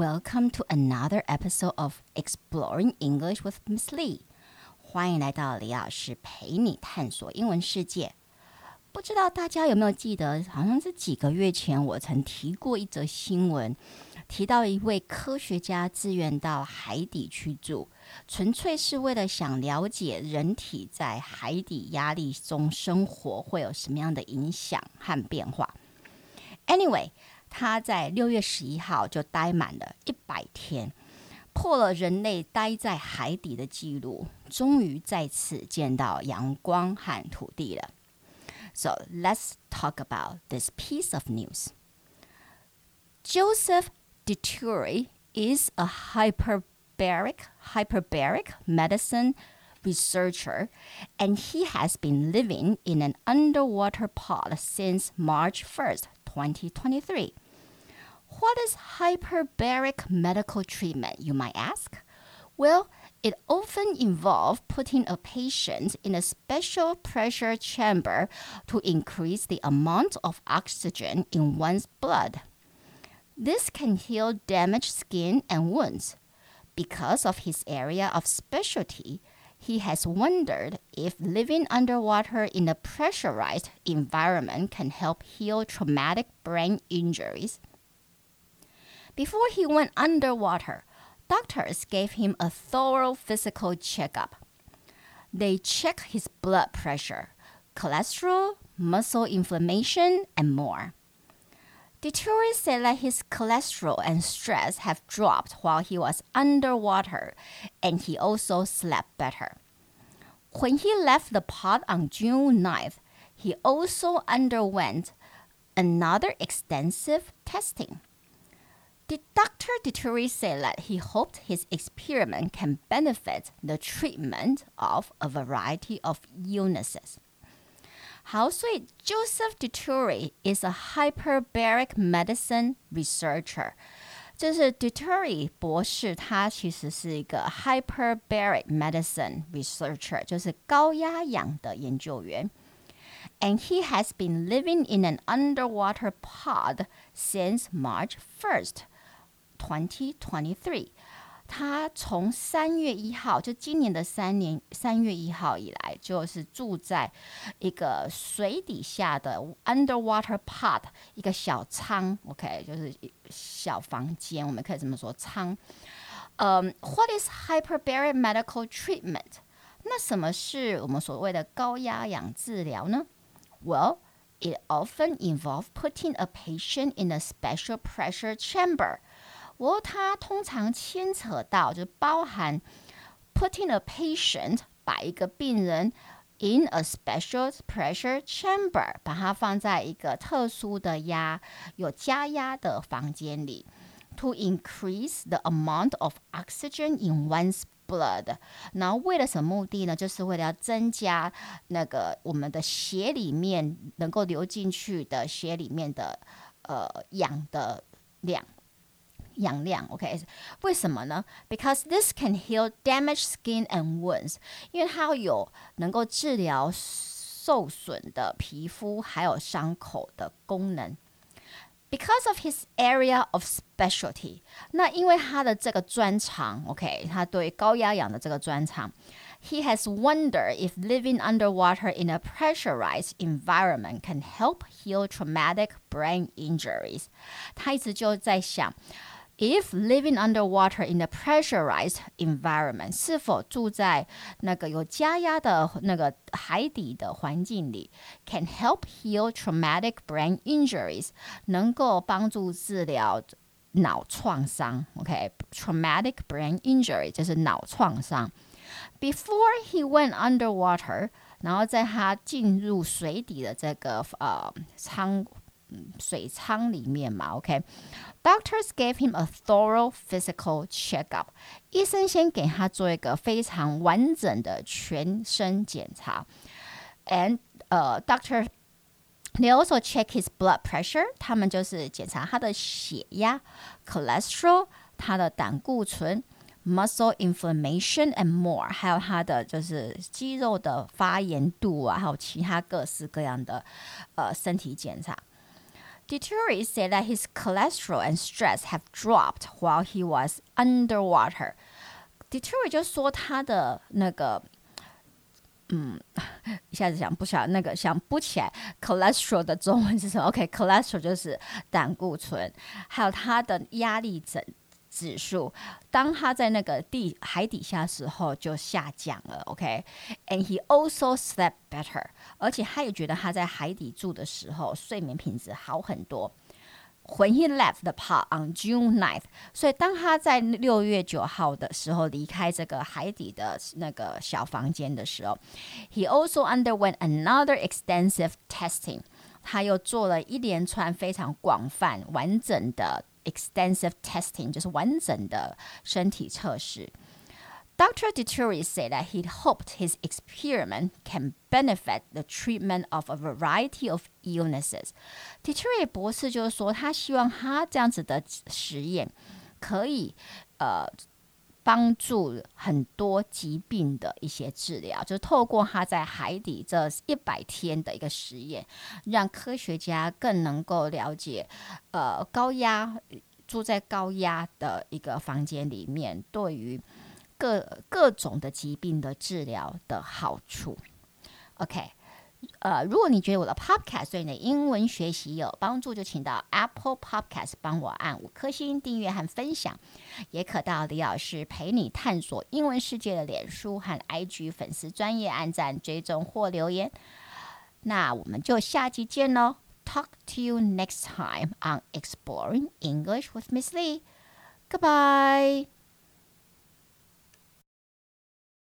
Welcome to another episode of Exploring English with Miss Lee。欢迎来到李老师陪你探索英文世界。不知道大家有没有记得，好像是几个月前我曾提过一则新闻，提到一位科学家自愿到海底去住，纯粹是为了想了解人体在海底压力中生活会有什么样的影响和变化。Anyway，他在六月十一号就待满了一百天，破了人类待在海底的记录，终于再次见到阳光和土地了。So let's talk about this piece of news. Joseph Dituri is a hyperbaric hyperbaric medicine researcher, and he has been living in an underwater pod since March 1st, 2023. What is hyperbaric medical treatment, you might ask? Well, it often involves putting a patient in a special pressure chamber to increase the amount of oxygen in one's blood. This can heal damaged skin and wounds. Because of his area of specialty, he has wondered if living underwater in a pressurized environment can help heal traumatic brain injuries. Before he went underwater, doctors gave him a thorough physical checkup. They checked his blood pressure, cholesterol, muscle inflammation, and more. Dituri said that his cholesterol and stress have dropped while he was underwater, and he also slept better. When he left the pod on June 9th, he also underwent another extensive testing. The Dr. Dituri said that he hoped his experiment can benefit the treatment of a variety of illnesses. 好，所以 Joseph Dituri is a hyperbaric medicine researcher. 就是 Dituri 博士，他其实是一个 hyperbaric medicine researcher，就是高压氧的研究员。And he has been living in an underwater pod since March 1st. 2023，他从三月一号，就今年的三年三月一号以来，就是住在一个水底下的 underwater pod，一个小舱，OK，就是小房间，我们可以这么说舱。嗯、um,，What is hyperbaric medical treatment？那什么是我们所谓的高压氧治疗呢？Well, it often involves putting a patient in a special pressure chamber. 我它通常牵扯到，就包含 putting a patient 把一个病人 in a special pressure chamber，把它放在一个特殊的压有加压的房间里，to increase the amount of oxygen in one's blood。然后为了什么目的呢？就是为了要增加那个我们的血里面能够流进去的血里面的呃氧的量。 氧量，OK？为什么呢？Because this can heal damaged skin and wounds，因为它有能够治疗受损的皮肤还有伤口的功能。Because of his area of specialty，那因为他的这个专长，OK，他对高压氧的这个专长。He has wondered if living underwater in a pressurized environment can help heal traumatic brain injuries。他一直就在想 ，if living underwater in a pressurized environment，是否住在那个有加压的那个海底的环境里，can help heal traumatic brain injuries，能够帮助治疗脑创伤。OK，traumatic、okay? brain injury 就是脑创伤。Before he went underwater，然后在他进入水底的这个呃舱 水舱里面嘛，OK。Doctors gave him a thorough physical checkup。医生先给他做一个非常完整的全身检查。And 呃、uh,，Doctor they also check his blood pressure。他们就是检查他的血压、cholesterol，他的胆固醇。muscle inflammation and more，还有他的就是肌肉的发炎度啊，还有其他各式各样的呃身体检查。 Dituri said that his cholesterol and stress have dropped while he was underwater. Dituri 就说他的那个。嗯，一下子想不想那个想不起来，cholesterol 的中文是什么？OK，cholesterol、okay, 就是胆固醇，还有他的压力症指数，当它在那个地海底下时候就下降了。OK，and、okay? he also slept better，而且他也觉得他在海底住的时候睡眠品质好很多。When he left the pod on June 9th，所以当他在六月九号的时候离开这个海底的那个小房间的时候，he also underwent another extensive testing。他又做了一连串非常广泛、完整的 extensive testing，就是完整的身体测试。Dr. Dituri said that he hoped his experiment can benefit the treatment of a variety of illnesses. Dituri 帮助很多疾病的一些治疗，就是透过他在海底这一百天的一个实验，让科学家更能够了解呃高压住在高压的一个房间里面对于。各各种的疾病的治疗的好处。OK，呃，如果你觉得我的 Podcast 对你的英文学习有帮助，就请到 Apple Podcast 帮我按五颗星订阅和分享，也可到李老师陪你探索英文世界的脸书和 IG 粉丝专业按赞追踪或留言。那我们就下期见喽！Talk to you next time on Exploring English with Miss Lee. Goodbye.